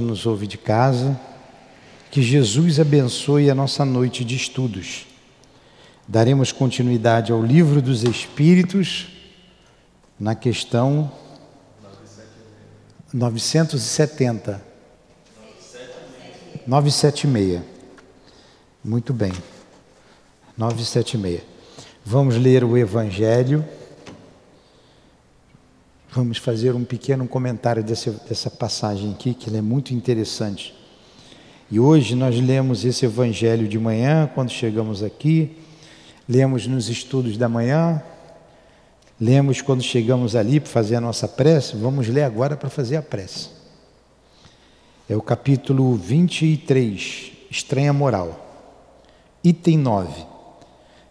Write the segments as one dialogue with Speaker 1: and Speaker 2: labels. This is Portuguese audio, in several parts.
Speaker 1: nos ouve de casa, que Jesus abençoe a nossa noite de estudos. Daremos continuidade ao livro dos Espíritos na questão 970. 976. Muito bem. 976. Vamos ler o Evangelho. Vamos fazer um pequeno comentário dessa, dessa passagem aqui, que é muito interessante. E hoje nós lemos esse Evangelho de manhã, quando chegamos aqui, lemos nos estudos da manhã, lemos quando chegamos ali para fazer a nossa prece, vamos ler agora para fazer a prece. É o capítulo 23, Estranha Moral. Item 9.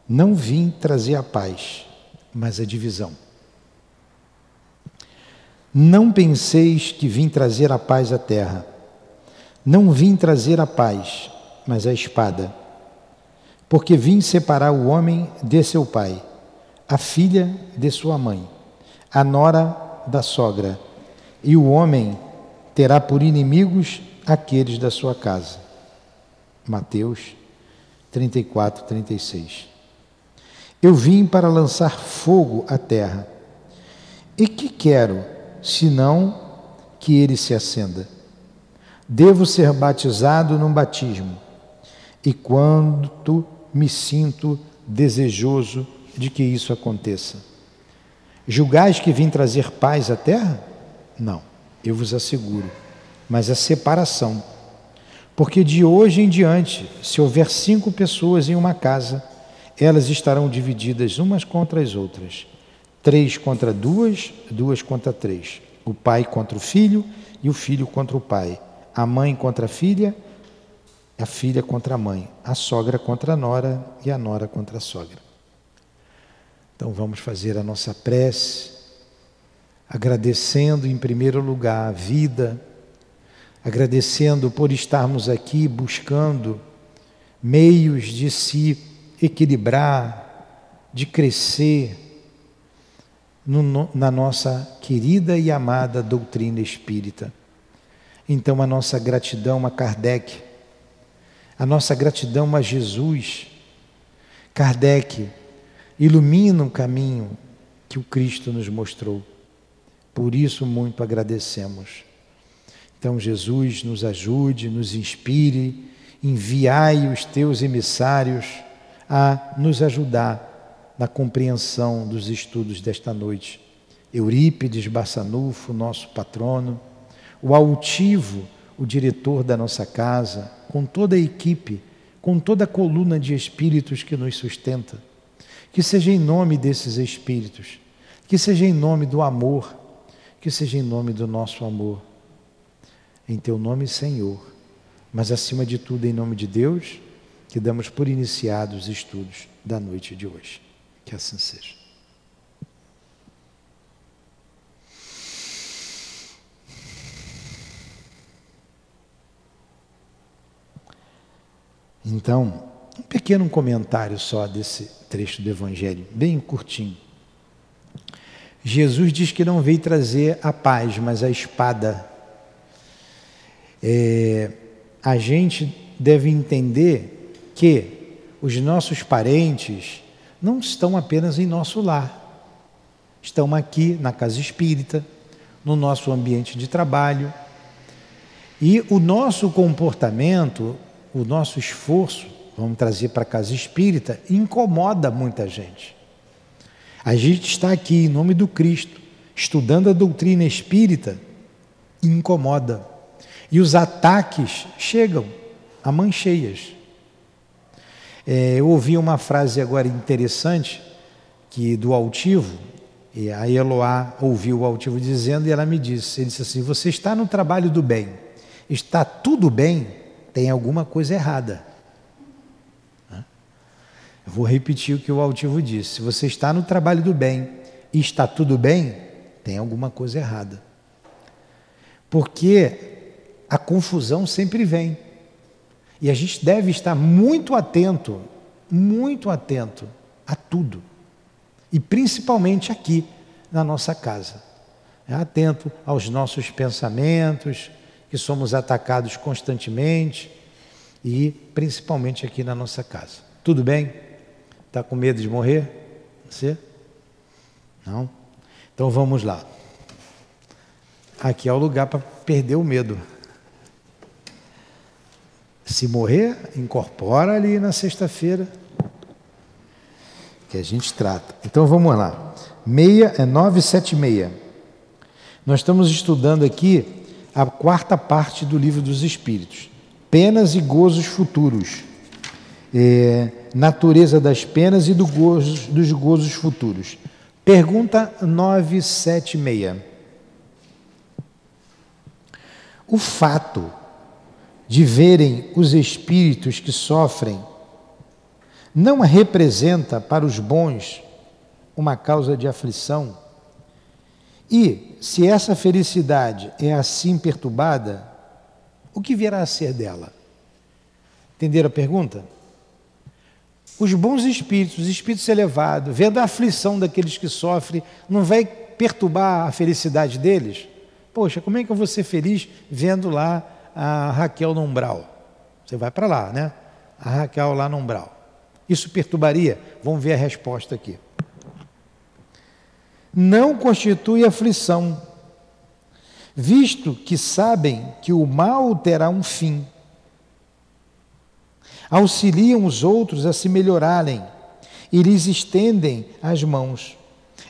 Speaker 1: Não vim trazer a paz, mas a divisão. Não penseis que vim trazer a paz à terra. Não vim trazer a paz, mas a espada. Porque vim separar o homem de seu pai, a filha de sua mãe, a nora da sogra, e o homem terá por inimigos aqueles da sua casa. Mateus 34, 36. Eu vim para lançar fogo à terra. E que quero? Senão que ele se acenda. Devo ser batizado num batismo, e quanto me sinto desejoso de que isso aconteça. Julgais que vim trazer paz à terra? Não, eu vos asseguro, mas a separação. Porque de hoje em diante, se houver cinco pessoas em uma casa, elas estarão divididas umas contra as outras Três contra duas, duas contra três. O pai contra o filho e o filho contra o pai. A mãe contra a filha, a filha contra a mãe. A sogra contra a nora e a nora contra a sogra. Então vamos fazer a nossa prece, agradecendo em primeiro lugar a vida, agradecendo por estarmos aqui buscando meios de se equilibrar, de crescer no, na nossa querida e amada doutrina espírita. Então, a nossa gratidão a Kardec, a nossa gratidão a Jesus. Kardec ilumina o caminho que o Cristo nos mostrou. Por isso, muito agradecemos. Então, Jesus, nos ajude, nos inspire, enviai os teus emissários a nos ajudar na compreensão dos estudos desta noite. Eurípides Bassanufo, nosso patrono, o altivo, o diretor da nossa casa, com toda a equipe, com toda a coluna de espíritos que nos sustenta. Que seja em nome desses espíritos, que seja em nome do amor, que seja em nome do nosso amor. Em teu nome, Senhor, mas acima de tudo, em nome de Deus, que damos por iniciados os estudos da noite de hoje. Que assim seja. Então, um pequeno comentário só desse trecho do Evangelho, bem curtinho. Jesus diz que não veio trazer a paz, mas a espada. É, a gente deve entender que os nossos parentes, não estão apenas em nosso lar, estão aqui na casa espírita, no nosso ambiente de trabalho. E o nosso comportamento, o nosso esforço, vamos trazer para a casa espírita, incomoda muita gente. A gente está aqui em nome do Cristo, estudando a doutrina espírita, incomoda. E os ataques chegam a mancheias. É, eu ouvi uma frase agora interessante que do altivo, e a Eloá ouviu o altivo dizendo e ela me disse, ele disse assim, você está no trabalho do bem, está tudo bem, tem alguma coisa errada. Eu vou repetir o que o altivo disse, se você está no trabalho do bem e está tudo bem, tem alguma coisa errada. Porque a confusão sempre vem. E a gente deve estar muito atento, muito atento a tudo. E principalmente aqui na nossa casa. É atento aos nossos pensamentos, que somos atacados constantemente e principalmente aqui na nossa casa. Tudo bem? Está com medo de morrer? Você? Não? Então vamos lá. Aqui é o lugar para perder o medo. Se morrer, incorpora ali na sexta-feira que a gente trata. Então vamos lá. Meia é 976. Nós estamos estudando aqui a quarta parte do livro dos Espíritos. Penas e gozos futuros. É, natureza das penas e do gozos, dos gozos futuros. Pergunta 976. O fato de verem os espíritos que sofrem não representa para os bons uma causa de aflição? E se essa felicidade é assim perturbada, o que virá a ser dela? Entenderam a pergunta? Os bons espíritos, os espíritos elevados, vendo a aflição daqueles que sofrem, não vai perturbar a felicidade deles? Poxa, como é que eu vou ser feliz vendo lá a Raquel no umbral? Você vai para lá, né? A Raquel lá no umbral. Isso perturbaria? Vamos ver a resposta aqui. Não constitui aflição, visto que sabem que o mal terá um fim auxiliam os outros a se melhorarem e lhes estendem as mãos.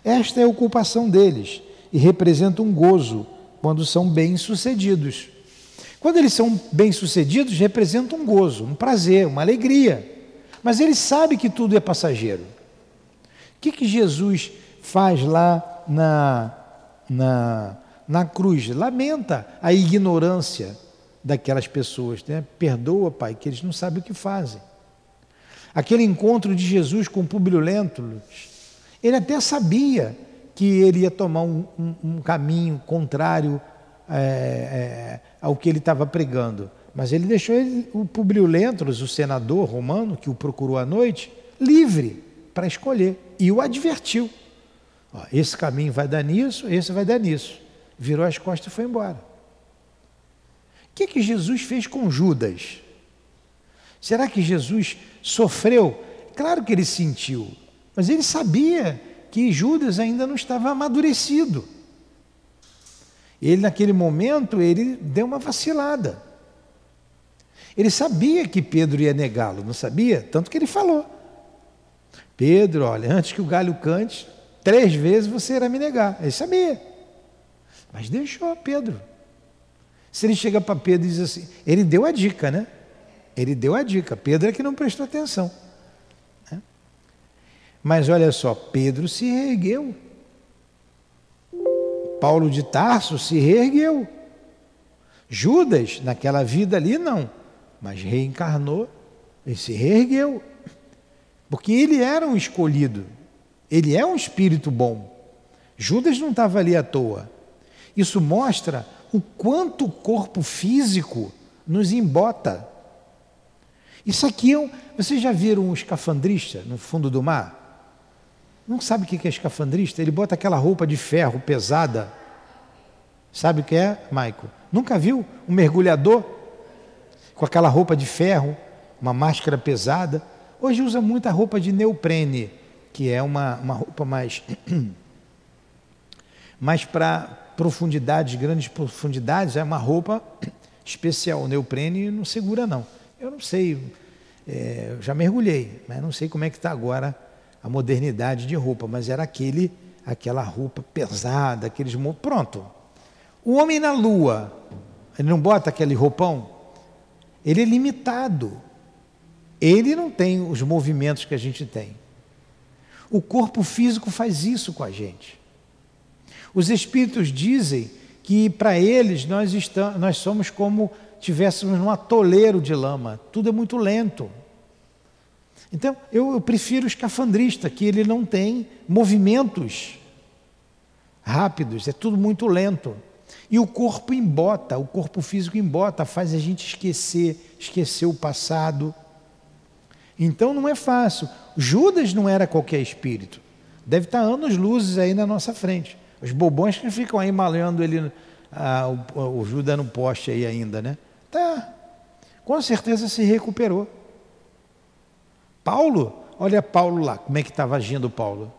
Speaker 1: Esta é a ocupação deles e representa um gozo quando são bem-sucedidos. Quando eles são bem-sucedidos, representa um gozo, um prazer, uma alegria. Mas eles sabem que tudo é passageiro. O que, que Jesus faz lá na, na, na cruz? Lamenta a ignorância daquelas pessoas. Né? Perdoa, Pai, que eles não sabem o que fazem. Aquele encontro de Jesus com Públio Lentulus, ele até sabia que ele ia tomar um, um, um caminho contrário é, é, ao que ele estava pregando. Mas ele deixou ele, o Publio Lentulus, o senador romano que o procurou à noite, livre para escolher. E o advertiu. Ó, esse caminho vai dar nisso, esse vai dar nisso. Virou as costas e foi embora que, que Jesus fez com Judas? Será que Jesus sofreu? Claro que ele sentiu, mas ele sabia que Judas ainda não estava amadurecido. Ele, naquele momento, ele deu uma vacilada. Ele sabia que Pedro ia negá-lo, não sabia? Tanto que ele falou: Pedro, olha, antes que o galho cante, três vezes você irá me negar. Ele sabia. Mas deixou Pedro. Se ele chega para Pedro e diz assim, ele deu a dica, né? Ele deu a dica. Pedro é que não prestou atenção. Né? Mas olha só, Pedro se reergueu. Paulo de Tarso se reergueu. Judas, naquela vida ali, não, mas reencarnou e se reergueu. Porque ele era um escolhido, ele é um espírito bom. Judas não estava ali à toa. Isso mostra o quanto o corpo físico nos embota. Isso aqui é um. Vocês já viram um escafandrista no fundo do mar? Não sabe o que é escafandrista? Ele bota aquela roupa de ferro pesada. Sabe o que é, Maico? Nunca viu um mergulhador com aquela roupa de ferro, uma máscara pesada? Hoje usa muita roupa de neoprene, que é uma, uma roupa mais, mais para profundidades, grandes profundidades, é uma roupa especial. O neoprene não segura, não. Eu não sei, é, já mergulhei, mas não sei como é que está agora a modernidade de roupa, mas era aquele, aquela roupa pesada, aqueles. Pronto. O homem na lua, ele não bota aquele roupão? Ele é limitado. Ele não tem os movimentos que a gente tem. O corpo físico faz isso com a gente. Os espíritos dizem que para eles nós, estamos, nós somos como tivéssemos um atoleiro de lama, tudo é muito lento. Então, eu, eu prefiro o escafandrista, que ele não tem movimentos rápidos, é tudo muito lento. E o corpo embota, o corpo físico embota, faz a gente esquecer, esquecer o passado. Então não é fácil. Judas não era qualquer espírito. Deve estar anos luzes aí na nossa frente. Os bobões que ficam aí malhando ele ah, o, o Judas no poste aí ainda, né? Tá. Com certeza se recuperou. Paulo, olha Paulo lá, como é que estava agindo Paulo.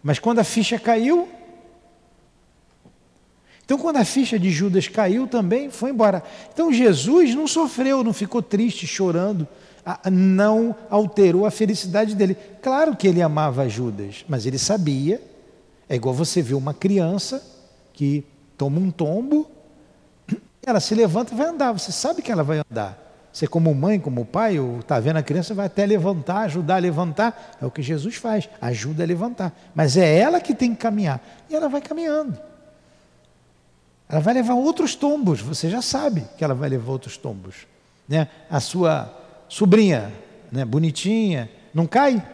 Speaker 1: Mas quando a ficha caiu, então, quando a ficha de Judas caiu também, foi embora. Então, Jesus não sofreu, não ficou triste, chorando, não alterou a felicidade dele. Claro que ele amava Judas, mas ele sabia. É igual você ver uma criança que toma um tombo, ela se levanta e vai andar. Você sabe que ela vai andar. Você, como mãe, como pai, está vendo a criança, vai até levantar, ajudar a levantar. É o que Jesus faz, ajuda a levantar. Mas é ela que tem que caminhar. E ela vai caminhando. Ela vai levar outros tombos, você já sabe que ela vai levar outros tombos. Né? A sua sobrinha, né, bonitinha, não cai?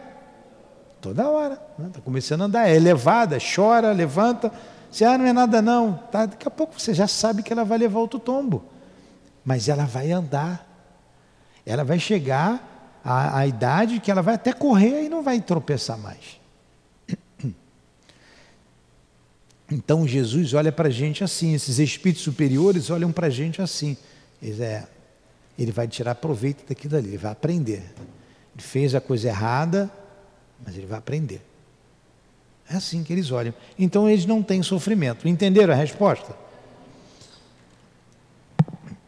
Speaker 1: Toda hora. Está né? Tá começando a andar, é elevada, chora, levanta. Se ah, não é nada não, tá, daqui a pouco você já sabe que ela vai levar outro tombo. Mas ela vai andar. Ela vai chegar à, à idade que ela vai até correr e não vai tropeçar mais. Então Jesus olha para a gente assim, esses espíritos superiores olham para a gente assim. Ele, é, ele vai tirar proveito daquilo ali, ele vai aprender. Ele fez a coisa errada, mas ele vai aprender. É assim que eles olham. Então eles não têm sofrimento. Entenderam a resposta?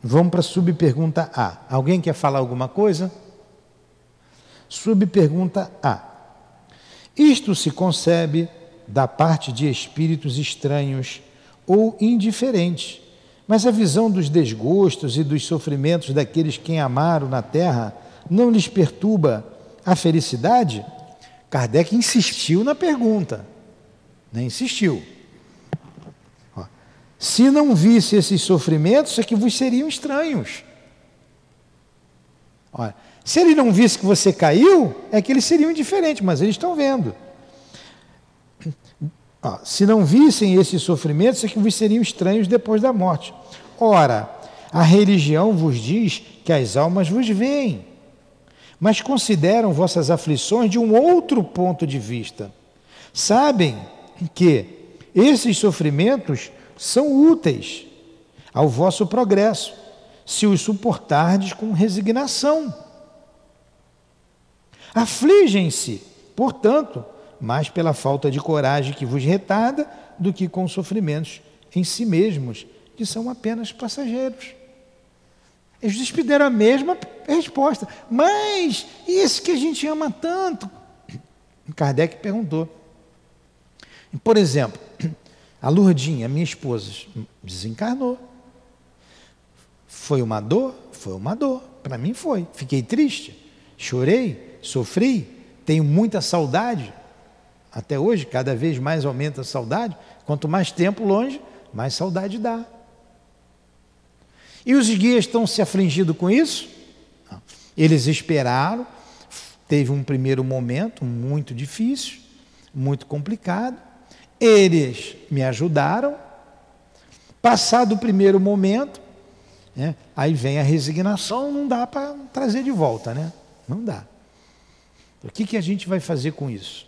Speaker 1: Vamos para a subpergunta A. Alguém quer falar alguma coisa? Subpergunta A. Isto se concebe da parte de espíritos estranhos ou indiferentes. Mas a visão dos desgostos e dos sofrimentos daqueles que amaram na terra não lhes perturba a felicidade? Kardec insistiu na pergunta. Né? Insistiu. Se não visse esses sofrimentos, é que vos seriam estranhos. Olha, se ele não visse que você caiu, é que eles seriam indiferentes, mas eles estão vendo. Ah, se não vissem esses sofrimentos, é que vos seriam estranhos depois da morte. Ora, a religião vos diz que as almas vos veem, mas consideram vossas aflições de um outro ponto de vista. Sabem que esses sofrimentos são úteis ao vosso progresso, se os suportardes com resignação. Afligem-se, portanto, mais pela falta de coragem que vos retarda do que com sofrimentos em si mesmos, que são apenas passageiros. Eles despediram a mesma resposta. Mas esse que a gente ama tanto? Kardec perguntou. Por exemplo, a Lourdinha, minha esposa, desencarnou. Foi uma dor? Foi uma dor. Para mim foi. Fiquei triste, chorei, sofri, tenho muita saudade. Até hoje, cada vez mais aumenta a saudade. Quanto mais tempo longe, mais saudade dá. E os guias estão se afligindo com isso? Eles esperaram, teve um primeiro momento muito difícil, muito complicado. Eles me ajudaram. Passado o primeiro momento, né, aí vem a resignação, não dá para trazer de volta, né? Não dá. O que, que a gente vai fazer com isso?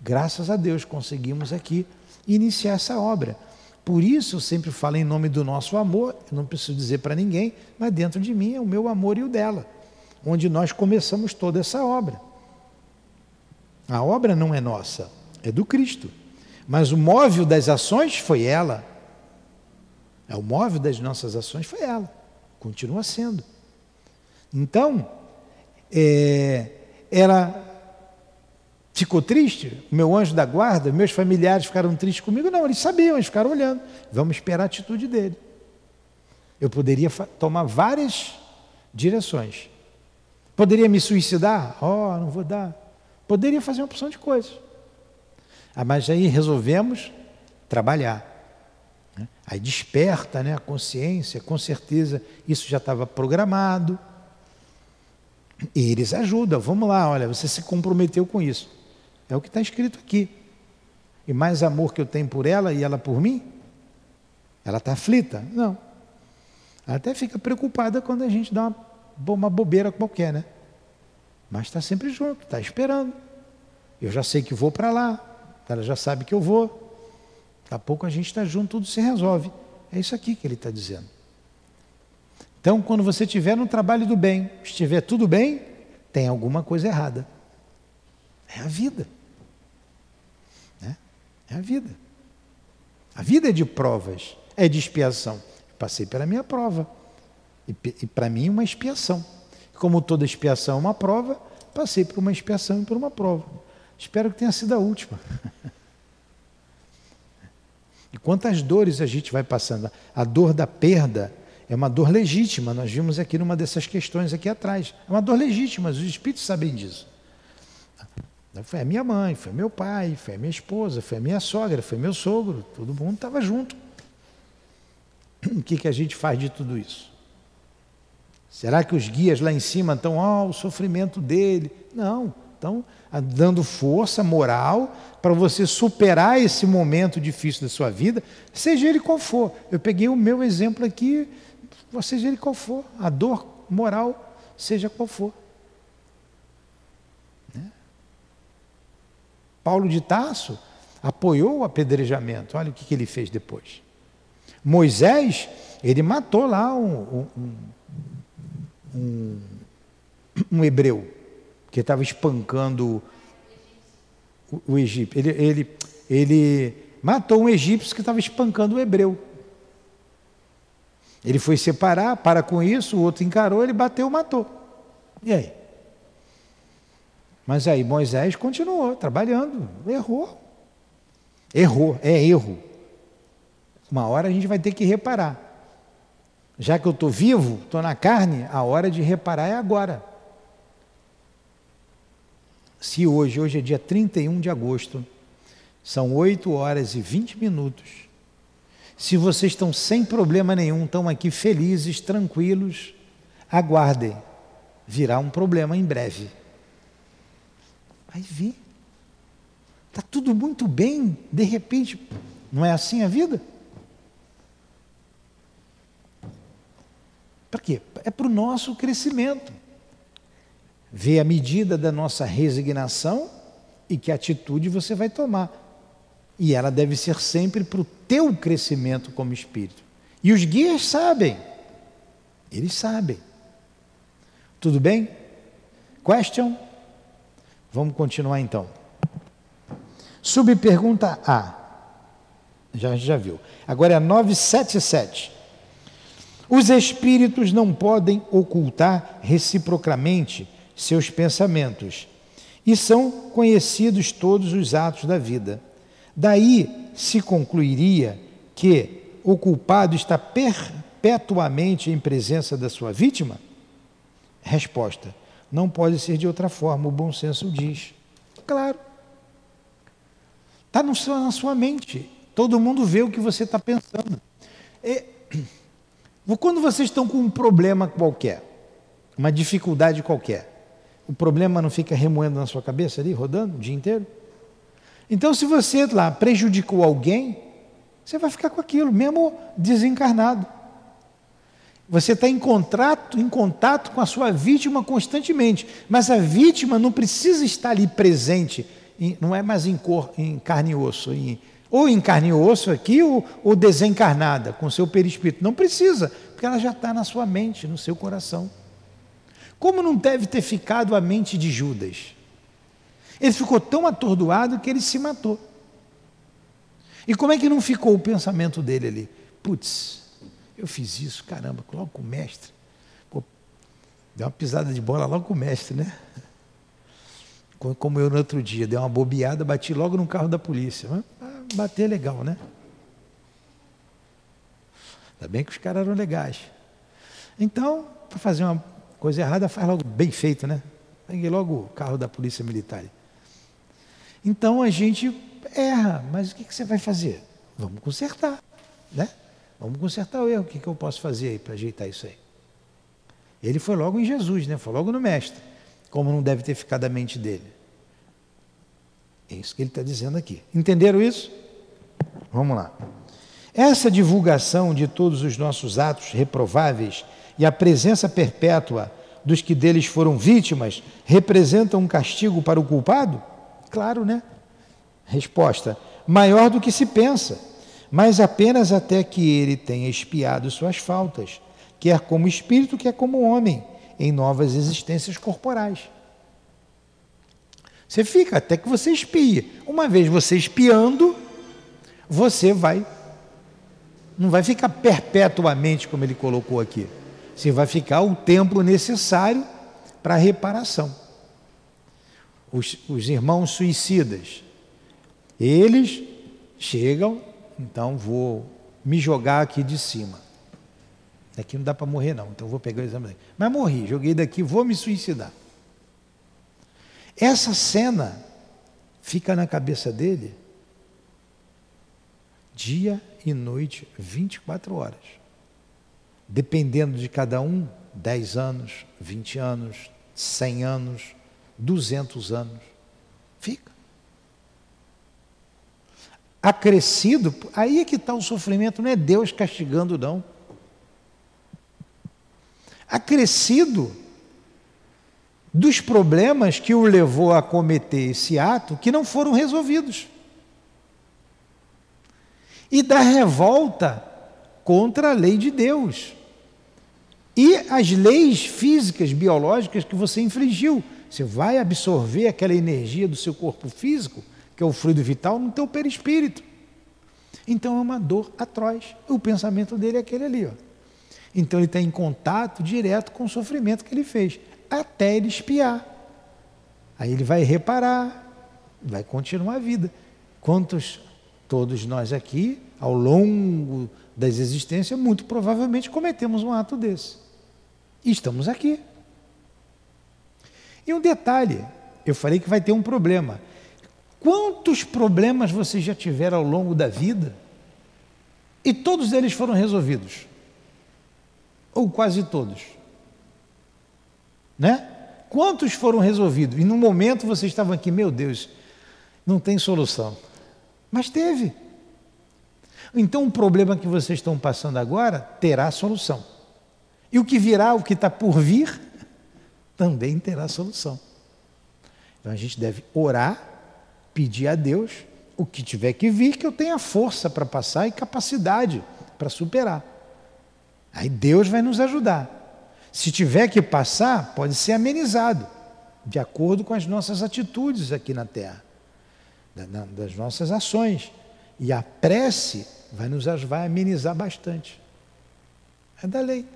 Speaker 1: Graças a Deus conseguimos aqui iniciar essa obra. Por isso eu sempre falo em nome do nosso amor, não preciso dizer para ninguém, mas dentro de mim é o meu amor e o dela, onde nós começamos toda essa obra. A obra não é nossa, é do Cristo. Mas o móvel das ações foi ela. É o móvel das nossas ações foi ela. Continua sendo. Então, é, ela ficou triste? Meu anjo da guarda, meus familiares ficaram tristes comigo? Não, eles sabiam, eles ficaram olhando. Vamos esperar a atitude dele. Eu poderia tomar várias direções. Poderia me suicidar? Oh, não vou dar. Poderia fazer uma opção de coisas. Ah, mas aí resolvemos trabalhar. Né? Aí desperta né, a consciência, com certeza isso já estava programado. E eles ajudam, vamos lá, olha, você se comprometeu com isso. É o que está escrito aqui. E mais amor que eu tenho por ela e ela por mim? Ela está aflita? Não. Ela até fica preocupada quando a gente dá uma, uma bobeira qualquer, né? Mas está sempre junto, está esperando. Eu já sei que vou para lá, ela já sabe que eu vou. Daqui a pouco a gente está junto, tudo se resolve. É isso aqui que ele está dizendo. Então, quando você estiver no trabalho do bem, estiver tudo bem, tem alguma coisa errada. É a vida. Né? É a vida. A vida é de provas, é de expiação. passei pela minha prova. E, e para mim, uma expiação. Como toda expiação é uma prova, passei por uma expiação e por uma prova. Espero que tenha sido a última. E quantas dores a gente vai passando. A dor da perda é uma dor legítima. Nós vimos aqui numa dessas questões aqui atrás. É uma dor legítima, os espíritos sabem disso. Foi a minha mãe, foi meu pai, foi a minha esposa, foi a minha sogra, foi meu sogro, todo mundo estava junto. O que, que a gente faz de tudo isso? Será que os guias lá em cima estão, ó, oh, o sofrimento dele? Não, estão dando força moral para você superar esse momento difícil da sua vida, seja ele qual for. Eu peguei o meu exemplo aqui, seja ele qual for, a dor moral, seja qual for. Paulo de Tarso apoiou o apedrejamento. Olha o que, que ele fez depois. Moisés, ele matou lá um, um, um, um hebreu que estava espancando o, o egípcio. Ele, ele, ele matou um egípcio que estava espancando o hebreu. Ele foi separar, para com isso, o outro encarou, ele bateu, matou. E aí? Mas aí Moisés continuou trabalhando, errou. Errou, é erro. Uma hora a gente vai ter que reparar. Já que eu estou vivo, estou na carne, a hora de reparar é agora. Se hoje, hoje é dia 31 de agosto, são 8 horas e 20 minutos. Se vocês estão sem problema nenhum, estão aqui felizes, tranquilos, aguardem. Virá um problema em breve. Vai ver. Está tudo muito bem, de repente, não é assim a vida? Para quê? É para o nosso crescimento. Ver a medida da nossa resignação e que atitude você vai tomar. E ela deve ser sempre para o teu crescimento como espírito. E os guias sabem. Eles sabem. Tudo bem? Question? Vamos continuar então. Subpergunta A. Já, já viu. Agora é 977. Os espíritos não podem ocultar reciprocamente seus pensamentos e são conhecidos todos os atos da vida. Daí se concluiria que o culpado está perpetuamente em presença da sua vítima? Resposta: não pode ser de outra forma, o bom senso diz. Claro. Está na sua mente. Todo mundo vê o que você está pensando. E, quando vocês estão com um problema qualquer, uma dificuldade qualquer, o problema não fica remoendo na sua cabeça ali, rodando o dia inteiro? Então, se você lá prejudicou alguém, você vai ficar com aquilo, mesmo desencarnado. Você está em contato, em contato com a sua vítima constantemente, mas a vítima não precisa estar ali presente, não é mais em, cor, em carne e osso, em, ou em carne e osso aqui, ou, ou desencarnada, com seu perispírito. Não precisa, porque ela já está na sua mente, no seu coração. Como não deve ter ficado a mente de Judas? Ele ficou tão atordoado que ele se matou. E como é que não ficou o pensamento dele ali? Putz, eu fiz isso, caramba, logo com o mestre. Pô, deu uma pisada de bola logo com o mestre, né? Como eu no outro dia, dei uma bobeada, bati logo no carro da polícia. Bater é legal, né? Ainda bem que os caras eram legais. Então, para fazer uma coisa errada, faz logo bem feito, né? Peguei logo o carro da polícia militar. Então a gente erra, mas o que, que você vai fazer? Vamos consertar, né? Vamos consertar o erro. O que, que eu posso fazer aí para ajeitar isso aí? Ele foi logo em Jesus, né? Foi logo no Mestre. Como não deve ter ficado a mente dele. É isso que ele está dizendo aqui. Entenderam isso? Vamos lá. Essa divulgação de todos os nossos atos reprováveis e a presença perpétua dos que deles foram vítimas representam um castigo para o culpado? Claro, né? Resposta: maior do que se pensa mas apenas até que ele tenha expiado suas faltas, quer como espírito, quer como homem, em novas existências corporais. Você fica até que você espie. Uma vez você espiando, você vai. Não vai ficar perpetuamente, como ele colocou aqui. Você vai ficar o tempo necessário para a reparação. Os, os irmãos suicidas, eles chegam, então vou me jogar aqui de cima. Aqui não dá para morrer, não, então vou pegar o exame daqui. Mas morri, joguei daqui, vou me suicidar. Essa cena fica na cabeça dele dia e noite, 24 horas. Dependendo de cada um, 10 anos, 20 anos, 100 anos, 200 anos. Fica. Acrescido, aí é que está o sofrimento, não é Deus castigando, não. Acrescido dos problemas que o levou a cometer esse ato que não foram resolvidos. E da revolta contra a lei de Deus. E as leis físicas, biológicas que você infligiu. Você vai absorver aquela energia do seu corpo físico, que é o fluido vital, no teu perispírito. Então é uma dor atroz. O pensamento dele é aquele ali. Ó. Então ele está em contato direto com o sofrimento que ele fez até ele espiar. Aí ele vai reparar, vai continuar a vida. Quantos, todos nós aqui, ao longo das existências, muito provavelmente cometemos um ato desse. E estamos aqui. E um detalhe, eu falei que vai ter um problema. Quantos problemas você já tiveram ao longo da vida e todos eles foram resolvidos? Ou quase todos? Né? Quantos foram resolvidos? E no momento você estava aqui, meu Deus, não tem solução. Mas teve. Então o problema que vocês estão passando agora terá solução. E o que virá, o que está por vir, também terá solução. Então a gente deve orar, pedir a Deus o que tiver que vir, que eu tenha força para passar e capacidade para superar. Aí Deus vai nos ajudar. Se tiver que passar, pode ser amenizado, de acordo com as nossas atitudes aqui na Terra, das nossas ações. E a prece vai nos vai amenizar bastante. É da lei.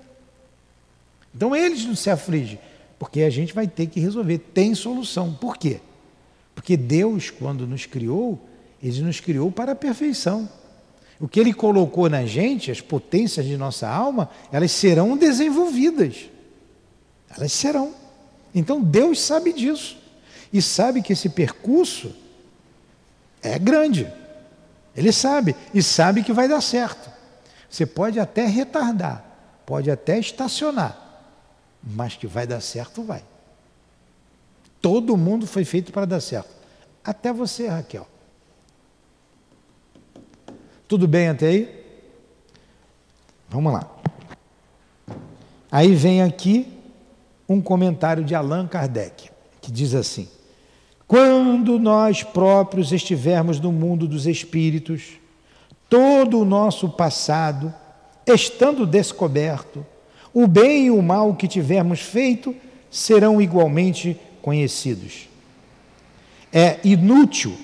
Speaker 1: Então eles não se afligem, porque a gente vai ter que resolver. Tem solução. Por quê? Porque Deus, quando nos criou, Ele nos criou para a perfeição. O que ele colocou na gente, as potências de nossa alma, elas serão desenvolvidas. Elas serão. Então Deus sabe disso. E sabe que esse percurso é grande. Ele sabe. E sabe que vai dar certo. Você pode até retardar, pode até estacionar, mas que vai dar certo, vai. Todo mundo foi feito para dar certo. Até você, Raquel. Tudo bem até aí? Vamos lá. Aí vem aqui um comentário de Allan Kardec, que diz assim: Quando nós próprios estivermos no mundo dos espíritos, todo o nosso passado, estando descoberto, o bem e o mal que tivermos feito serão igualmente conhecidos. É inútil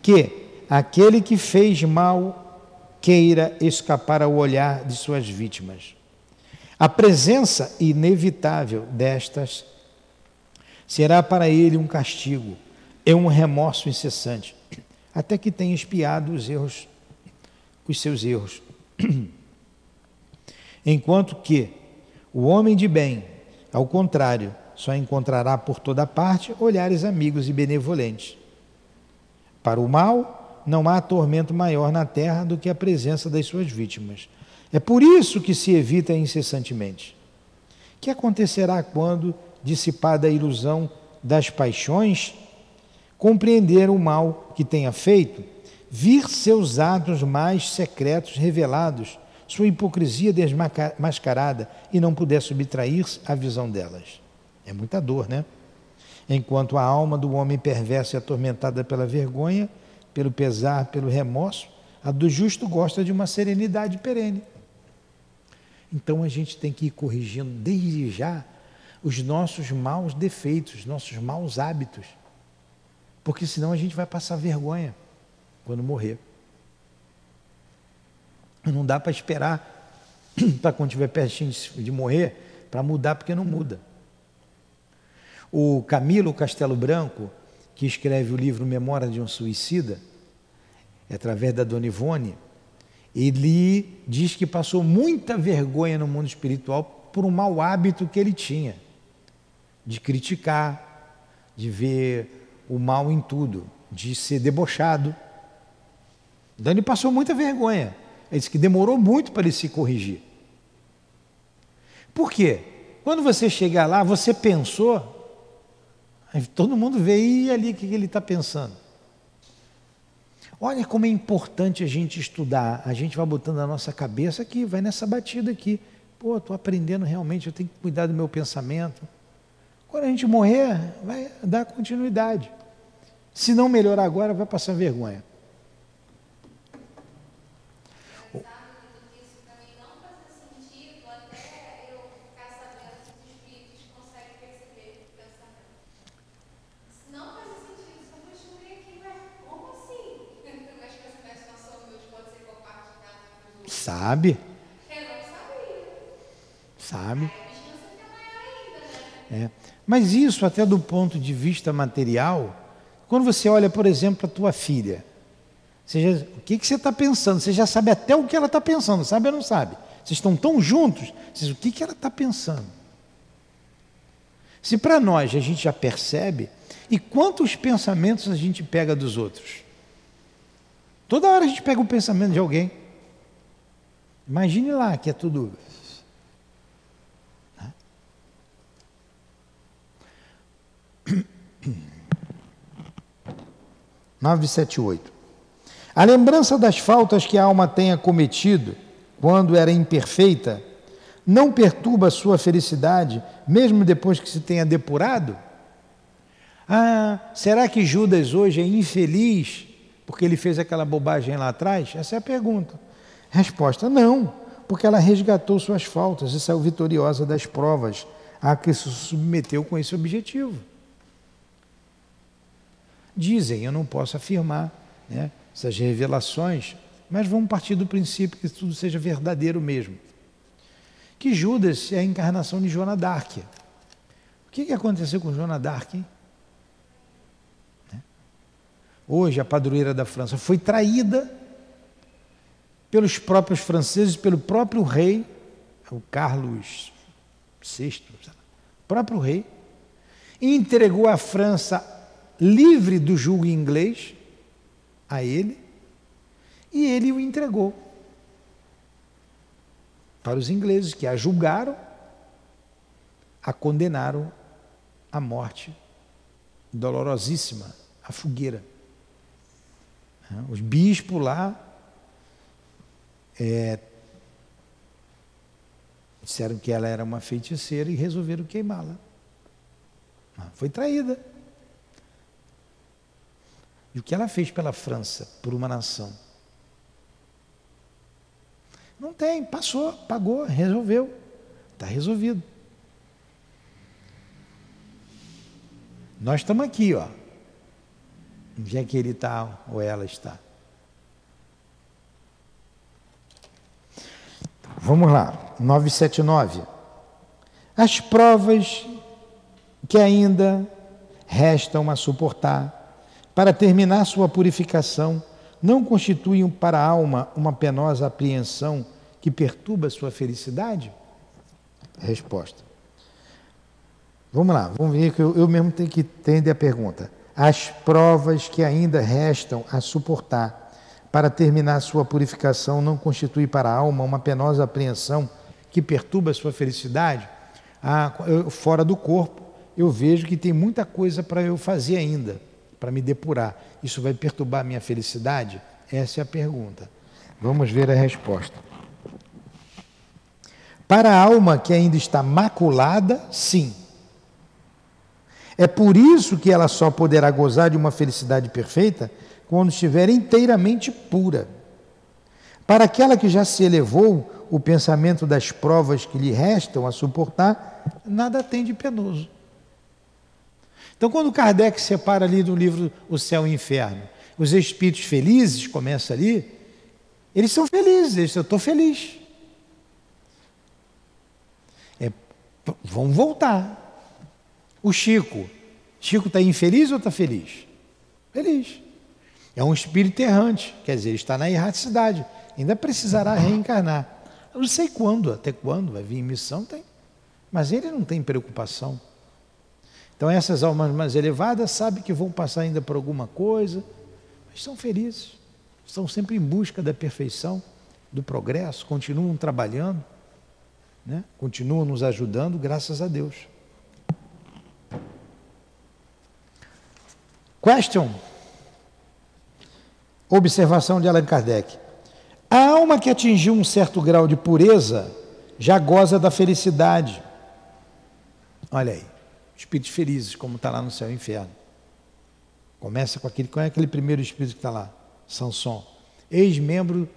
Speaker 1: que aquele que fez mal queira escapar ao olhar de suas vítimas. A presença inevitável destas será para ele um castigo e um remorso incessante, até que tenha espiado os erros, os seus erros. Enquanto que o homem de bem, ao contrário, só encontrará por toda parte olhares amigos e benevolentes. Para o mal, não há tormento maior na terra do que a presença das suas vítimas. É por isso que se evita incessantemente. O que acontecerá quando, dissipada a ilusão das paixões, compreender o mal que tenha feito, vir seus atos mais secretos revelados, sua hipocrisia desmascarada e não puder subtrair-se à visão delas? É muita dor, né? Enquanto a alma do homem perverso e atormentada pela vergonha, pelo pesar, pelo remorso, A do justo gosta de uma serenidade perene. Então a gente tem que ir corrigindo desde já os nossos maus defeitos, nossos maus hábitos. Porque senão a gente vai passar vergonha quando morrer. Não dá para esperar para quando tiver pertinho de morrer para mudar, porque não muda. O Camilo Castelo Branco, que escreve o livro Memória de um Suicida, através da Dona Ivone, ele diz que passou muita vergonha no mundo espiritual por um mau hábito que ele tinha, de criticar, de ver o mal em tudo, de ser debochado. Então ele passou muita vergonha. Ele disse que demorou muito para ele se corrigir. Por quê? Quando você chegar lá, você pensou, todo mundo vê e ali o que ele está pensando. Olha como é importante a gente estudar. A gente vai botando a nossa cabeça aqui, vai nessa batida aqui. Pô, estou aprendendo realmente, eu tenho que cuidar do meu pensamento. Quando a gente morrer, vai dar continuidade. Se não melhorar agora, vai passar vergonha. Sabe? Sabe? É. Mas isso, até do ponto de vista material, quando você olha, por exemplo, a tua filha, já, o que, que você está pensando? Você já sabe até o que ela está pensando, sabe ou não sabe? Vocês estão tão juntos, vocês, o que, que ela está pensando? Se para nós a gente já percebe, e quantos pensamentos a gente pega dos outros? Toda hora a gente pega o pensamento de alguém. Imagine lá que é tudo. 978. A lembrança das faltas que a alma tenha cometido quando era imperfeita não perturba a sua felicidade, mesmo depois que se tenha depurado? Ah, será que Judas hoje é infeliz porque ele fez aquela bobagem lá atrás? Essa é a pergunta. Resposta: não, porque ela resgatou suas faltas e saiu vitoriosa das provas a que se submeteu com esse objetivo. Dizem, eu não posso afirmar né, essas revelações, mas vamos partir do princípio que tudo seja verdadeiro mesmo. Que Judas é a encarnação de Joana d'Arc. O que, que aconteceu com Joana d'Arc? Né? Hoje, a padroeira da França foi traída pelos próprios franceses, pelo próprio rei, o Carlos VI, próprio rei, entregou a França livre do julgo inglês a ele, e ele o entregou para os ingleses, que a julgaram, a condenaram à morte dolorosíssima, à fogueira. Os bispos lá é, disseram que ela era uma feiticeira e resolveram queimá-la. Ah, foi traída. E o que ela fez pela França, por uma nação? Não tem, passou, pagou, resolveu. Está resolvido. Nós estamos aqui, ó. Onde é que ele está ou ela está? Vamos lá, 979. As provas que ainda restam a suportar para terminar sua purificação não constituem para a alma uma penosa apreensão que perturba sua felicidade? Resposta. Vamos lá, vamos ver que eu, eu mesmo tenho que entender a pergunta. As provas que ainda restam a suportar para terminar sua purificação, não constitui para a alma uma penosa apreensão que perturba sua felicidade? Ah, eu, fora do corpo, eu vejo que tem muita coisa para eu fazer ainda, para me depurar. Isso vai perturbar a minha felicidade? Essa é a pergunta. Vamos ver a resposta. Para a alma que ainda está maculada, sim. É por isso que ela só poderá gozar de uma felicidade perfeita quando estiver inteiramente pura. Para aquela que já se elevou, o pensamento das provas que lhe restam a suportar, nada tem de penoso. Então, quando Kardec separa ali do livro O Céu e o Inferno, os espíritos felizes, começa ali, eles são felizes, eles, eu estou feliz. É, vão voltar. O Chico, Chico está infeliz ou está feliz? Feliz. É um espírito errante, quer dizer, ele está na erraticidade, ainda precisará reencarnar. Eu não sei quando, até quando vai vir em missão, tem. Mas ele não tem preocupação. Então essas almas mais elevadas sabem que vão passar ainda por alguma coisa, mas são felizes, estão sempre em busca da perfeição, do progresso, continuam trabalhando, né? continuam nos ajudando, graças a Deus. Question. Observação de Allan Kardec. A alma que atingiu um certo grau de pureza já goza da felicidade. Olha aí, espíritos felizes, como está lá no céu e inferno. Começa com aquele, qual é aquele primeiro espírito que está lá? Sanson, ex-membro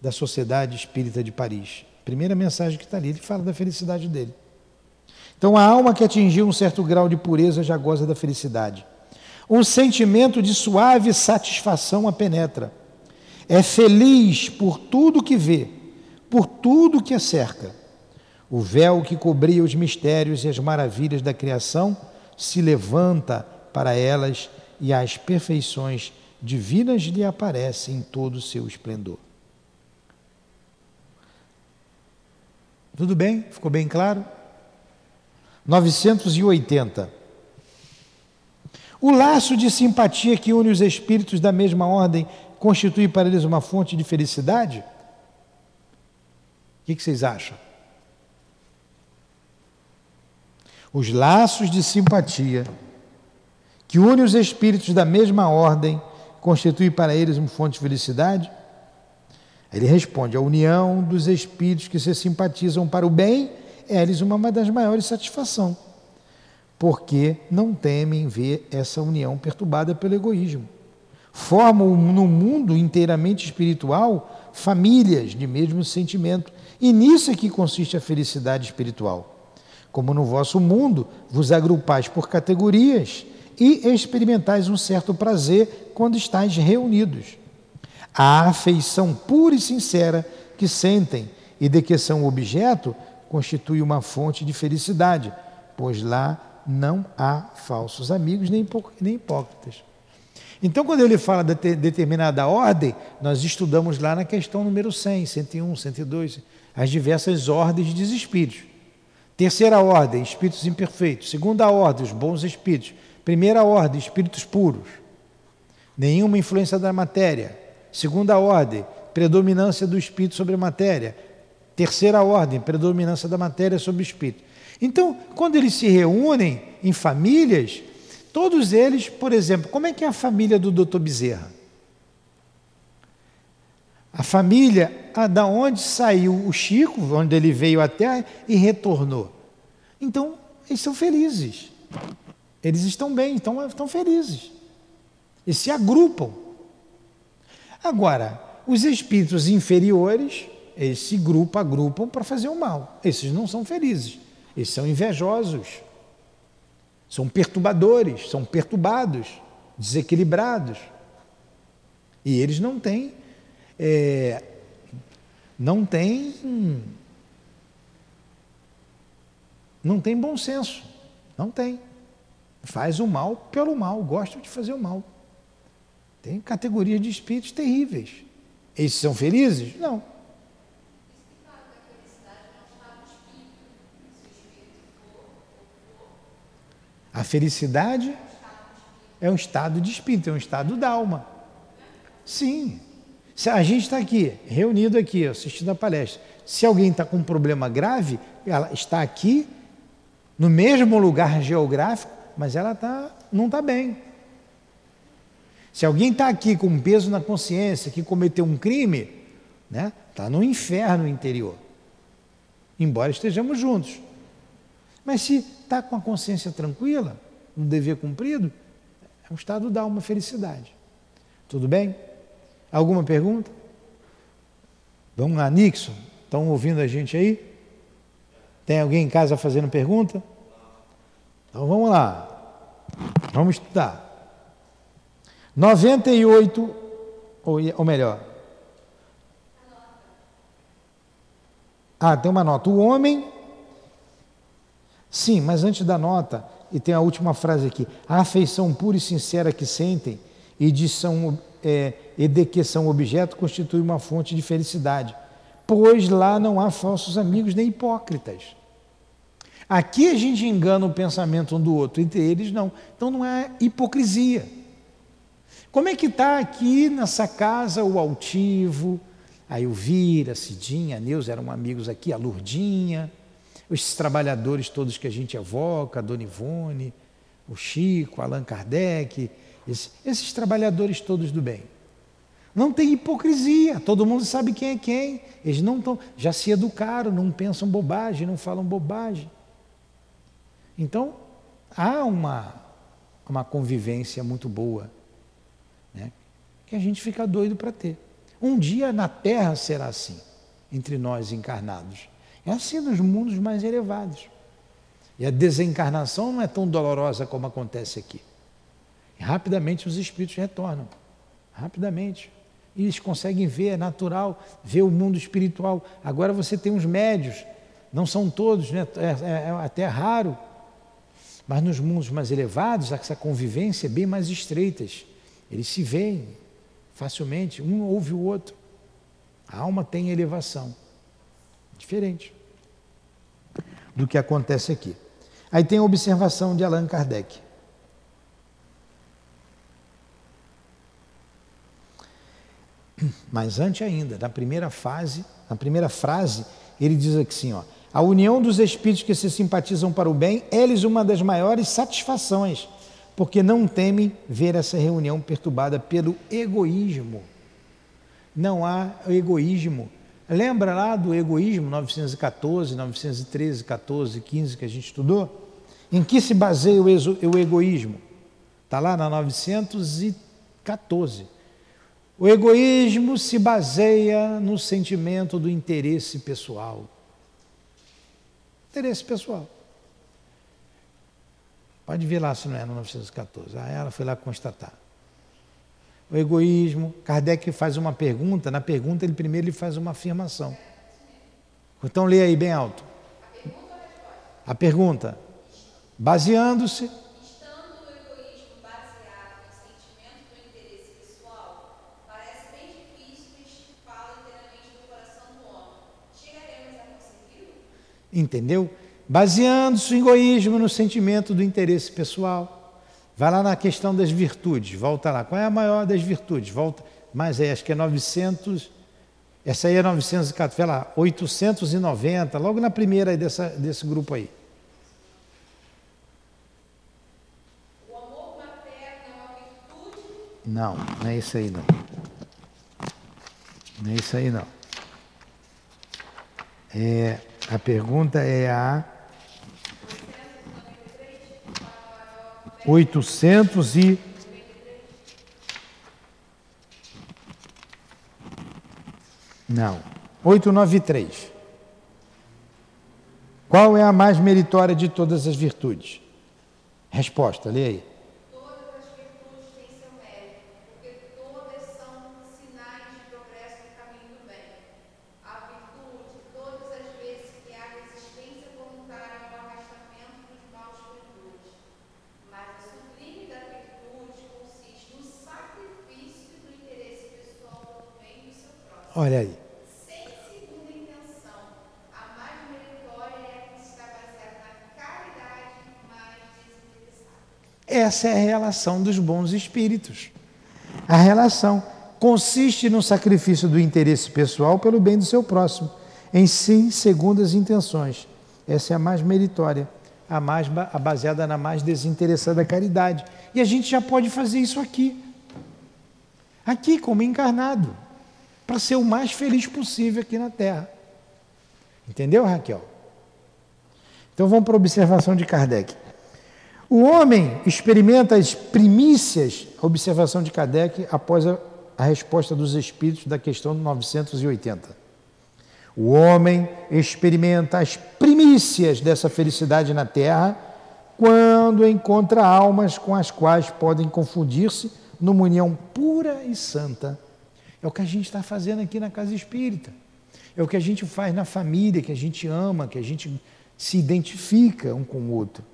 Speaker 1: da Sociedade Espírita de Paris. Primeira mensagem que está ali, ele fala da felicidade dele. Então, a alma que atingiu um certo grau de pureza já goza da felicidade. Um sentimento de suave satisfação a penetra. É feliz por tudo que vê, por tudo que a cerca. O véu que cobria os mistérios e as maravilhas da criação se levanta para elas e as perfeições divinas lhe aparecem em todo o seu esplendor. Tudo bem? Ficou bem claro? 980. O laço de simpatia que une os espíritos da mesma ordem constitui para eles uma fonte de felicidade? O que, vocês acham? Os laços de simpatia que une os espíritos da mesma ordem constitui para eles uma fonte de felicidade? Ele responde: a união dos espíritos que se simpatizam para o bem é-lhes uma das maiores satisfações porque não temem ver essa união perturbada pelo egoísmo. Formam no mundo inteiramente espiritual famílias de mesmo sentimento, e nisso é que consiste a felicidade espiritual. Como no vosso mundo vos agrupais por categorias e experimentais um certo prazer quando estáis reunidos. A afeição pura e sincera que sentem e de que são objeto constitui uma fonte de felicidade, pois lá não há falsos amigos nem, nem hipócritas. Então, quando ele fala de determinada ordem, nós estudamos lá na questão número 100, 101, 102, as diversas ordens de espíritos. Terceira ordem, espíritos imperfeitos. Segunda ordem, os bons espíritos. Primeira ordem, espíritos puros. Nenhuma influência da matéria. Segunda ordem, predominância do espírito sobre a matéria. Terceira ordem, predominância da matéria sobre o espírito. Então, quando eles se reúnem em famílias, todos eles, por exemplo, como é que é a família do Dr. Bezerra? A família a, da onde saiu o Chico, onde ele veio até e retornou. Então, eles são felizes. Eles estão bem, estão, estão felizes. Eles se agrupam. Agora, os espíritos inferiores, eles se grupam, agrupam para fazer o mal. Esses não são felizes. Eles são invejosos, são perturbadores, são perturbados, desequilibrados. E eles não têm, é, não têm, não tem bom senso, não tem. Faz o mal pelo mal, gostam de fazer o mal. Tem categorias de espíritos terríveis. Eles são felizes? Não. A felicidade é um estado de espírito, é um estado da alma. Sim. A gente está aqui, reunido aqui, assistindo a palestra. Se alguém está com um problema grave, ela está aqui, no mesmo lugar geográfico, mas ela tá, não está bem. Se alguém está aqui com um peso na consciência, que cometeu um crime, né, está no inferno interior. Embora estejamos juntos. Mas se está com a consciência tranquila, no dever cumprido, é um estado da alma felicidade. Tudo bem? Alguma pergunta? Vamos lá, Nixon, estão ouvindo a gente aí? Tem alguém em casa fazendo pergunta? Então vamos lá. Vamos estudar. 98, ou, ou melhor. Ah, tem uma nota. O homem. Sim, mas antes da nota, e tem a última frase aqui: a afeição pura e sincera que sentem e de, são, é, e de que são objeto constitui uma fonte de felicidade, pois lá não há falsos amigos nem hipócritas. Aqui a gente engana o pensamento um do outro, entre eles não. Então não é hipocrisia. Como é que está aqui nessa casa o altivo, a Elvira, a Cidinha, a Neuza eram amigos aqui, a Lurdinha, os trabalhadores todos que a gente evoca, a Dona Ivone, o Chico, Allan Kardec, esses, esses trabalhadores todos do bem. Não tem hipocrisia, todo mundo sabe quem é quem. Eles não estão, já se educaram, não pensam bobagem, não falam bobagem. Então, há uma, uma convivência muito boa que a gente fica doido para ter. Um dia na Terra será assim, entre nós encarnados. É assim nos mundos mais elevados. E a desencarnação não é tão dolorosa como acontece aqui. E rapidamente os espíritos retornam. Rapidamente. E eles conseguem ver, é natural, ver o mundo espiritual. Agora você tem uns médios, não são todos, né? é, é, é até raro. Mas nos mundos mais elevados, essa convivência é bem mais estreita. Eles se veem, facilmente, um ouve o outro. A alma tem elevação. Diferente do que acontece aqui. Aí tem a observação de Allan Kardec. Mas antes ainda, na primeira fase, na primeira frase, ele diz assim, ó, a união dos espíritos que se simpatizam para o bem é-lhes uma das maiores satisfações porque não temem ver essa reunião perturbada pelo egoísmo. Não há egoísmo. Lembra lá do egoísmo 914, 913, 14, 15 que a gente estudou? Em que se baseia o, egoísmo? Está lá na 914. O egoísmo se baseia no sentimento do interesse pessoal. Interesse pessoal. Pode ver lá se não é no 914. Ah, ela foi lá constatar. O egoísmo, Kardec faz uma pergunta, na pergunta ele primeiro ele faz uma afirmação. Então lê aí bem alto. A pergunta, baseando-se Entendeu? baseando-se o egoísmo no sentimento do interesse pessoal. Vai lá na questão das virtudes, volta lá. Qual é a maior das virtudes? Volta, mas é, acho que é 900, essa aí é 914, vai lá, 890, logo na primeira aí dessa, desse grupo aí.
Speaker 2: O amor materno é uma virtude?
Speaker 1: Não, não é isso aí não. Não é isso aí não. É, a pergunta é a 800 e Não. 893. Qual é a mais meritória de todas as virtudes? Resposta, leia aí. Olha aí.
Speaker 2: Sem segunda intenção, a mais meritória é a que está baseada na caridade mais desinteressada.
Speaker 1: Essa é a relação dos bons espíritos. A relação consiste no sacrifício do interesse pessoal pelo bem do seu próximo, em sim segundas intenções. Essa é a mais meritória, a mais a baseada na mais desinteressada caridade. E a gente já pode fazer isso aqui. Aqui como encarnado para ser o mais feliz possível aqui na Terra. Entendeu, Raquel? Então vamos para a observação de Kardec. O homem experimenta as primícias, a observação de Kardec, após a, a resposta dos espíritos da questão 980. O homem experimenta as primícias dessa felicidade na terra quando encontra almas com as quais podem confundir-se numa união pura e santa. É o que a gente está fazendo aqui na casa espírita. É o que a gente faz na família, que a gente ama, que a gente se identifica um com o outro.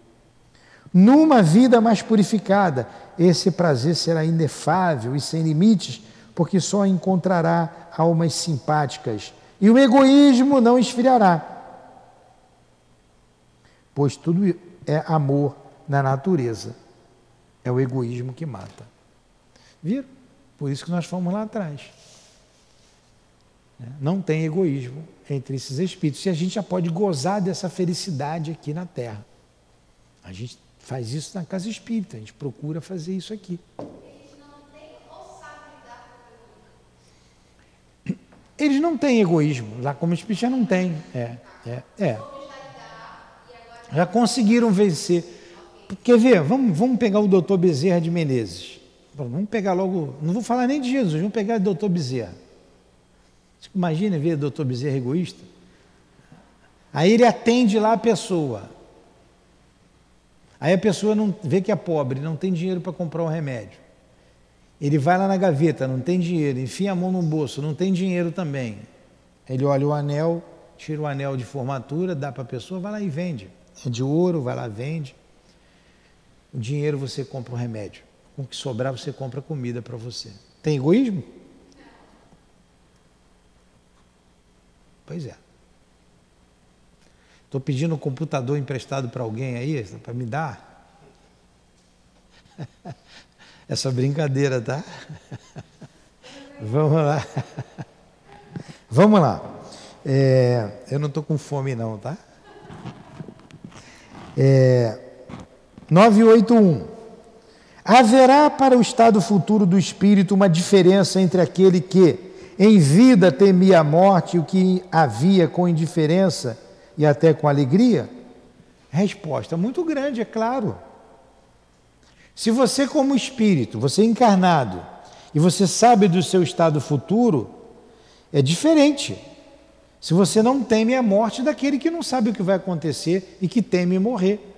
Speaker 1: Numa vida mais purificada, esse prazer será inefável e sem limites, porque só encontrará almas simpáticas e o egoísmo não esfriará. Pois tudo é amor na natureza. É o egoísmo que mata. Viram? Por isso que nós fomos lá atrás. Né? Não tem egoísmo entre esses espíritos. E a gente já pode gozar dessa felicidade aqui na Terra. A gente faz isso na casa espírita, a gente procura fazer isso aqui. Eles não têm egoísmo, lá como espírita não tem. É, é, é. Já conseguiram vencer. Quer ver? Vamos, vamos pegar o doutor Bezerra de Menezes. Vamos pegar logo. Não vou falar nem de Jesus, vamos pegar o doutor Bezerra. Imagina ver o doutor Bezerra egoísta. Aí ele atende lá a pessoa. Aí a pessoa não vê que é pobre, não tem dinheiro para comprar um remédio. Ele vai lá na gaveta, não tem dinheiro, enfia a mão no bolso, não tem dinheiro também. Ele olha o anel, tira o anel de formatura, dá para a pessoa, vai lá e vende. É de ouro, vai lá, vende. O dinheiro você compra um remédio. Com o que sobrar, você compra comida para você. Tem egoísmo? Pois é. Estou pedindo um computador emprestado para alguém aí, para me dar. Essa brincadeira, tá? Vamos lá. Vamos lá. É, eu não estou com fome, não, tá? É, 981. Haverá para o estado futuro do espírito uma diferença entre aquele que, em vida, temia a morte e o que havia com indiferença e até com alegria? Resposta muito grande, é claro. Se você, como espírito, você é encarnado, e você sabe do seu estado futuro, é diferente. Se você não teme a morte daquele que não sabe o que vai acontecer e que teme morrer.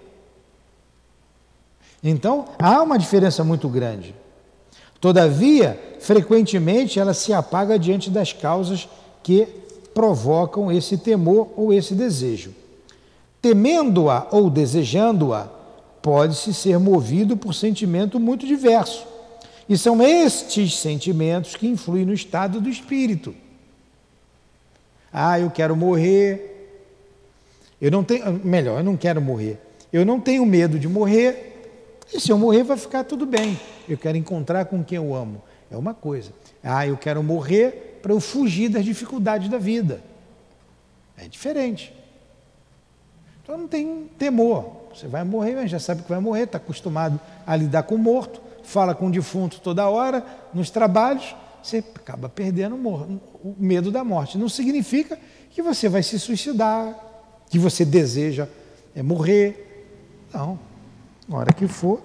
Speaker 1: Então, há uma diferença muito grande. Todavia, frequentemente ela se apaga diante das causas que provocam esse temor ou esse desejo. Temendo-a ou desejando-a, pode-se ser movido por sentimento muito diverso. E são estes sentimentos que influem no estado do espírito. Ah, eu quero morrer. Eu não tenho, melhor, eu não quero morrer. Eu não tenho medo de morrer. E se eu morrer vai ficar tudo bem. Eu quero encontrar com quem eu amo. É uma coisa. Ah, eu quero morrer para eu fugir das dificuldades da vida. É diferente. Então não tem temor. Você vai morrer, mas já sabe que vai morrer, está acostumado a lidar com o morto, fala com o defunto toda hora, nos trabalhos, você acaba perdendo o medo da morte. Não significa que você vai se suicidar, que você deseja é, morrer. Não. Na hora que for,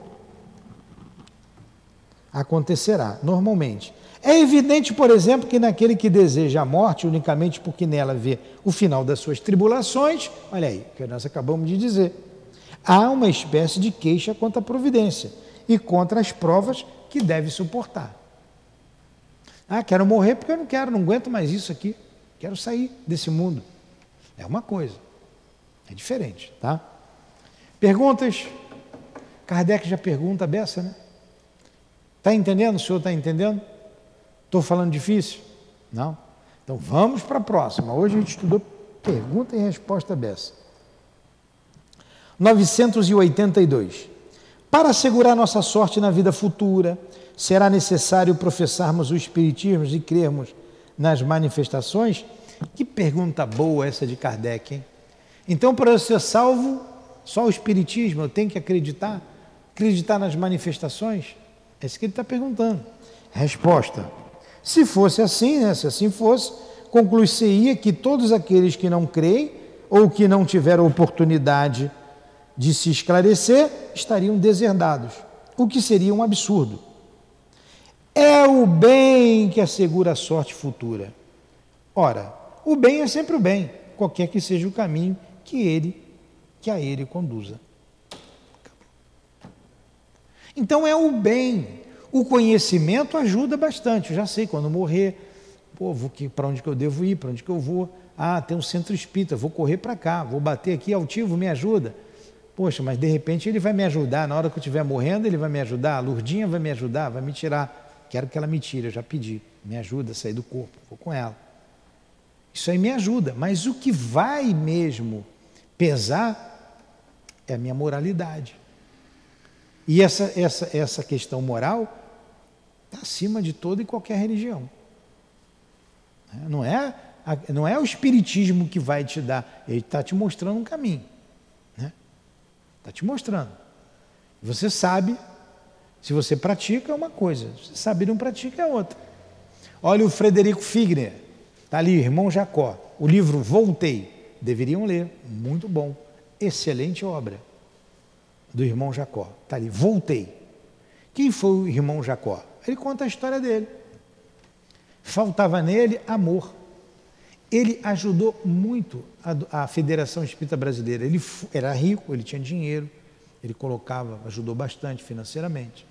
Speaker 1: acontecerá, normalmente. É evidente, por exemplo, que naquele que deseja a morte unicamente porque nela vê o final das suas tribulações, olha aí, que nós acabamos de dizer, há uma espécie de queixa contra a providência e contra as provas que deve suportar. Ah, quero morrer porque eu não quero, não aguento mais isso aqui, quero sair desse mundo. É uma coisa, é diferente, tá? Perguntas? Kardec já pergunta a beça, né? Está entendendo? O senhor está entendendo? Estou falando difícil? Não? Então vamos para a próxima. Hoje a gente estudou pergunta e resposta dessa. 982. Para assegurar nossa sorte na vida futura, será necessário professarmos o Espiritismo e crermos nas manifestações? Que pergunta boa essa de Kardec, hein? Então, para eu ser salvo, só o Espiritismo, eu tenho que acreditar? Acreditar nas manifestações? É isso que ele está perguntando. Resposta: se fosse assim, né, se assim fosse, conclui-se-ia que todos aqueles que não creem ou que não tiveram oportunidade de se esclarecer estariam deserdados, o que seria um absurdo. É o bem que assegura a sorte futura. Ora, O bem é sempre o bem, qualquer que seja o caminho que ele que a ele conduza. Então é o bem. O conhecimento ajuda bastante. Eu já sei quando morrer, pô, para onde que eu devo ir, para onde que eu vou. Ah, tem um centro espírita, vou correr para cá, vou bater aqui altivo, me ajuda. Poxa, mas de repente ele vai me ajudar, na hora que eu estiver morrendo, ele vai me ajudar, a Lurdinha vai me ajudar, vai me tirar. Quero que ela me tire, eu já pedi. Me ajuda a sair do corpo, vou com ela. Isso aí me ajuda, mas o que vai mesmo pesar é a minha moralidade. E essa, essa, essa questão moral está acima de toda e qualquer religião. Não é, não é o espiritismo que vai te dar, ele está te mostrando um caminho. Está né? Te mostrando. Você sabe, se você pratica é uma coisa, se sabe não pratica é outra. Olha o Frederico Figner, está ali, irmão Jacó, o livro Voltei, deveriam ler, muito bom. Excelente obra do irmão Jacó. Está ali, voltei. Quem foi o irmão Jacó? Ele conta a história dele. Faltava nele amor. Ele ajudou muito a, a Federação Espírita Brasileira. Ele era rico, ele tinha dinheiro, ele colocava, ajudou bastante financeiramente.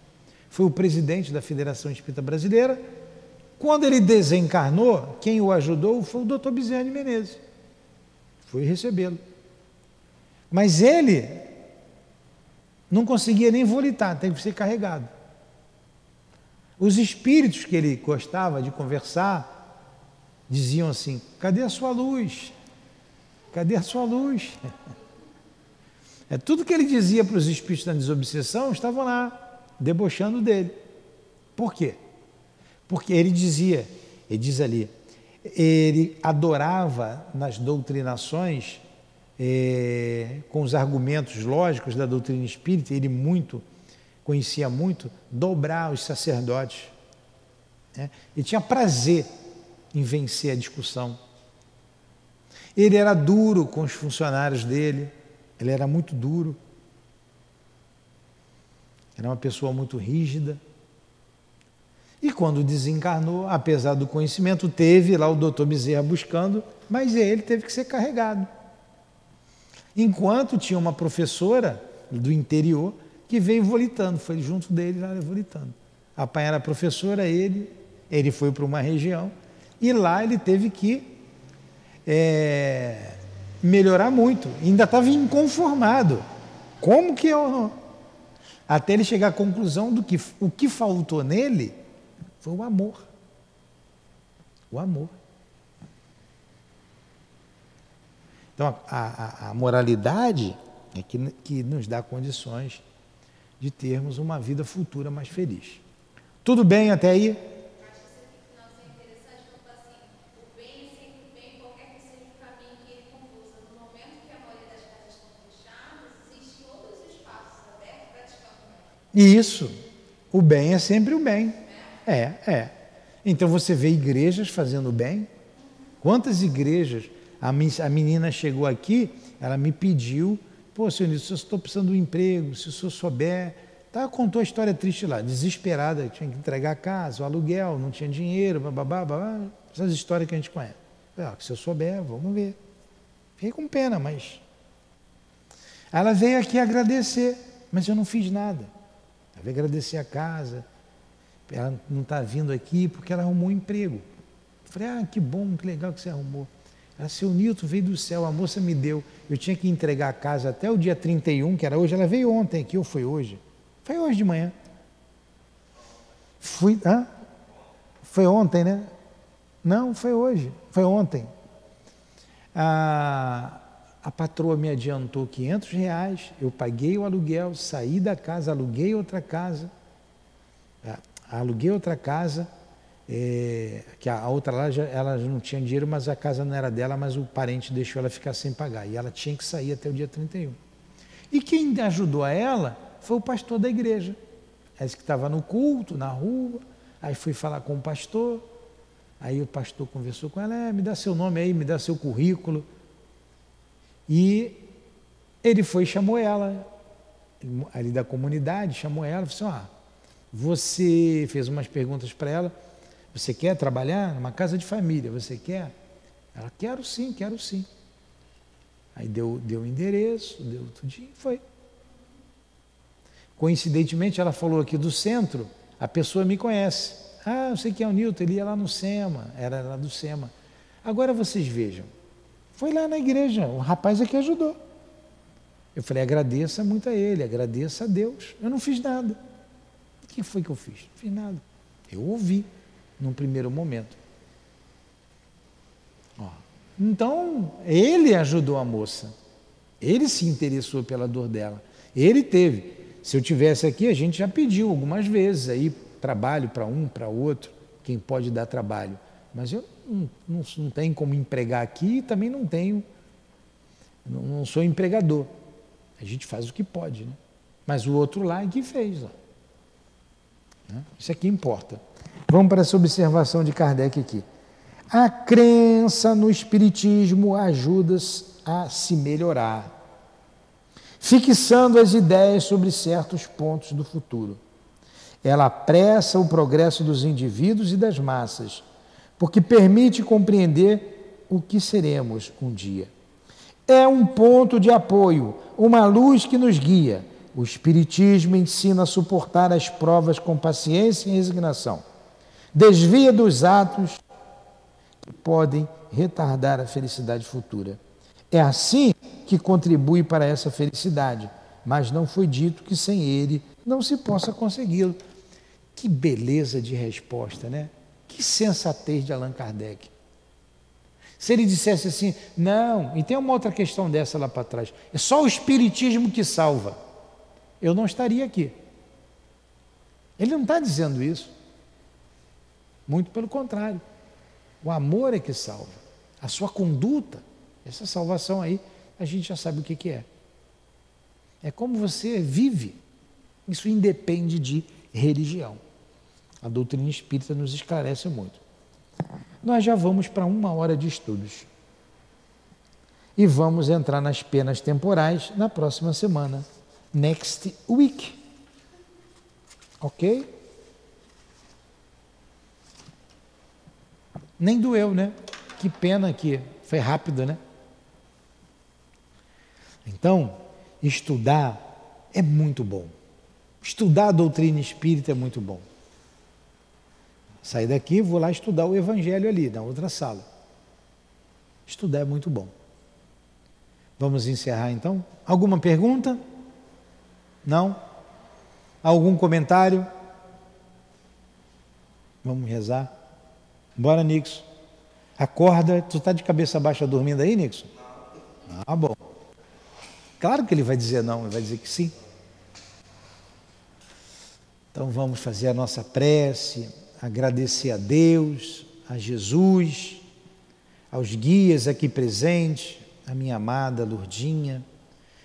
Speaker 1: Foi o presidente da Federação Espírita Brasileira. Quando ele desencarnou, quem o ajudou foi o doutor de Menezes. Foi recebê-lo. Mas ele não conseguia nem volitar, teve que ser carregado. Os espíritos que ele gostava de conversar diziam assim: cadê a sua luz? Cadê a sua luz? É tudo que ele dizia para os espíritos da desobsessão estavam lá, debochando dele. Por quê? Porque ele dizia, ele diz ali, ele adorava nas doutrinações é, com os argumentos lógicos da doutrina espírita, ele muito conhecia muito, dobrar os sacerdotes. Né? Ele tinha prazer em vencer a discussão. Ele era duro com os funcionários dele, ele era muito duro. Era uma pessoa muito rígida. E quando desencarnou, apesar do conhecimento, teve lá o doutor Bezerra buscando, mas ele teve que ser carregado. Enquanto tinha uma professora do interior que veio volitando, foi junto dele lá volitando. A pai era professora, ele, ele foi para uma região e lá ele teve que é, melhorar muito. Ainda estava inconformado. Como que eu não? Até ele chegar à conclusão do que o que faltou nele foi o amor. O amor. Então, a, a, a moralidade é que, que nos dá condições de termos uma vida futura mais feliz. Tudo bem até aí? Isso. O bem é sempre o bem. É, é. Então você vê igrejas fazendo bem. Quantas igrejas a menina chegou aqui, ela me pediu, pô, senhor Nilson, eu estou precisando de um emprego, se o senhor souber. Tá, contou a história triste lá, desesperada, tinha que entregar a casa, o aluguel, não tinha dinheiro, babá, babá, essas histórias que a gente conhece. Ah, se eu souber, vamos ver. Fiquei com pena, mas. Ela veio aqui agradecer, mas eu não fiz nada. Ela veio agradecer a casa. Ela não está vindo aqui porque ela arrumou um emprego. Falei, ah, que bom, que legal que você arrumou. Ela, seu Nilton veio do céu, a moça me deu. Eu tinha que entregar a casa até o dia 31, que era hoje. Ela veio ontem aqui, ou foi hoje? Foi hoje de manhã. Fui, hã? Foi ontem, né? Não, foi hoje, foi ontem. A, a patroa me adiantou 500 reais, eu paguei o aluguel, saí da casa, aluguei outra casa, aluguei outra casa, é, que a outra lá já, ela não tinha dinheiro, mas a casa não era dela, mas o parente deixou ela ficar sem pagar. E ela tinha que sair até o dia 31. E quem ajudou a ela foi o pastor da igreja. Esse que estava no culto, na rua. Aí fui falar com o pastor. Aí o pastor conversou com ela, é, me dá seu nome aí, me dá seu currículo. E ele foi e chamou ela, ali da comunidade, chamou ela, falou assim, ah, você fez umas perguntas para ela, você quer trabalhar numa casa de família? Você quer? Ela, quero sim, quero sim. Aí deu, deu o endereço, deu tudo e foi. Coincidentemente, ela falou aqui do centro, a pessoa me conhece. Ah, eu sei quem é o Newton, ele ia lá no SEMA, era lá do SEMA. Agora vocês vejam, foi lá na igreja, o rapaz aqui ajudou. Eu falei, agradeça muito a ele, agradeça a Deus. Eu não fiz nada. O que foi que eu fiz? Não fiz nada. Eu ouvi num primeiro momento. Então, ele ajudou a moça. Ele se interessou pela dor dela. Ele teve. Se eu tivesse aqui, a gente já pediu algumas vezes aí trabalho para um, para outro, quem pode dar trabalho. Mas eu não, não, não tenho como empregar aqui e também não tenho, não, não, sou empregador. A gente faz o que pode, né? Mas o outro lá é que fez. Ó. Né? Isso aqui importa. Vamos para essa observação de Kardec aqui. A crença no Espiritismo ajuda a se melhorar, fixando as ideias sobre certos pontos do futuro. Ela apressa o progresso dos indivíduos e das massas, porque permite compreender o que seremos um dia. É um ponto de apoio, uma luz que nos guia. O Espiritismo ensina a suportar as provas com paciência e resignação. Desvia dos atos que podem retardar a felicidade futura. É assim que contribui para essa felicidade, mas não foi dito que sem ele não se possa consegui-lo. Que beleza de resposta, né? Que sensatez de Allan Kardec. Se ele dissesse assim, não, e tem uma outra questão dessa lá para trás, é só o Espiritismo que salva, eu não estaria aqui. Ele não está dizendo isso. Muito pelo contrário. O amor é que salva. A sua conduta, essa salvação aí, a gente já sabe o que, que é. É como você vive. Isso independe de religião. A doutrina espírita nos esclarece muito. Nós já vamos para uma hora de estudos. E vamos entrar nas penas temporais na próxima semana. Next week. Ok? Nem doeu, né? Que pena que foi rápido, né? Então, estudar é muito bom. Estudar a doutrina espírita é muito bom. Sair daqui, vou lá estudar o Evangelho ali, na outra sala. Estudar é muito bom. Vamos encerrar então? Alguma pergunta? Não? Algum comentário? Vamos rezar. Bora, Nixon. Acorda. Tu está de cabeça baixa dormindo aí, Nixon? Ah, bom. Claro que ele vai dizer não, ele vai dizer que sim. Então vamos fazer a nossa prece agradecer a Deus, a Jesus, aos guias aqui presentes, a minha amada Lourdinha,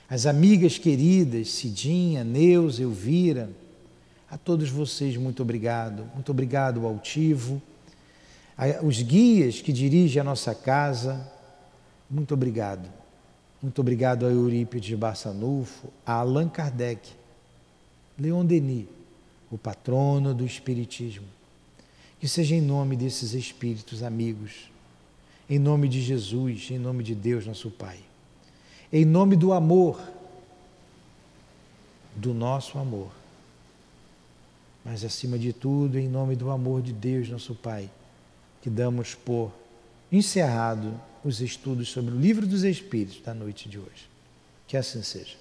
Speaker 1: as amigas queridas Cidinha, Neus, Elvira, a todos vocês muito obrigado, muito obrigado ao Altivo, os guias que dirigem a nossa casa, muito obrigado. Muito obrigado a Eurípides Barçanufo, a Allan Kardec, Leon Denis, o patrono do Espiritismo. Que seja em nome desses espíritos amigos, em nome de Jesus, em nome de Deus, nosso Pai, em nome do amor, do nosso amor, mas acima de tudo, em nome do amor de Deus, nosso Pai, que damos por encerrado os estudos sobre o Livro dos Espíritos da noite de hoje. Que assim seja.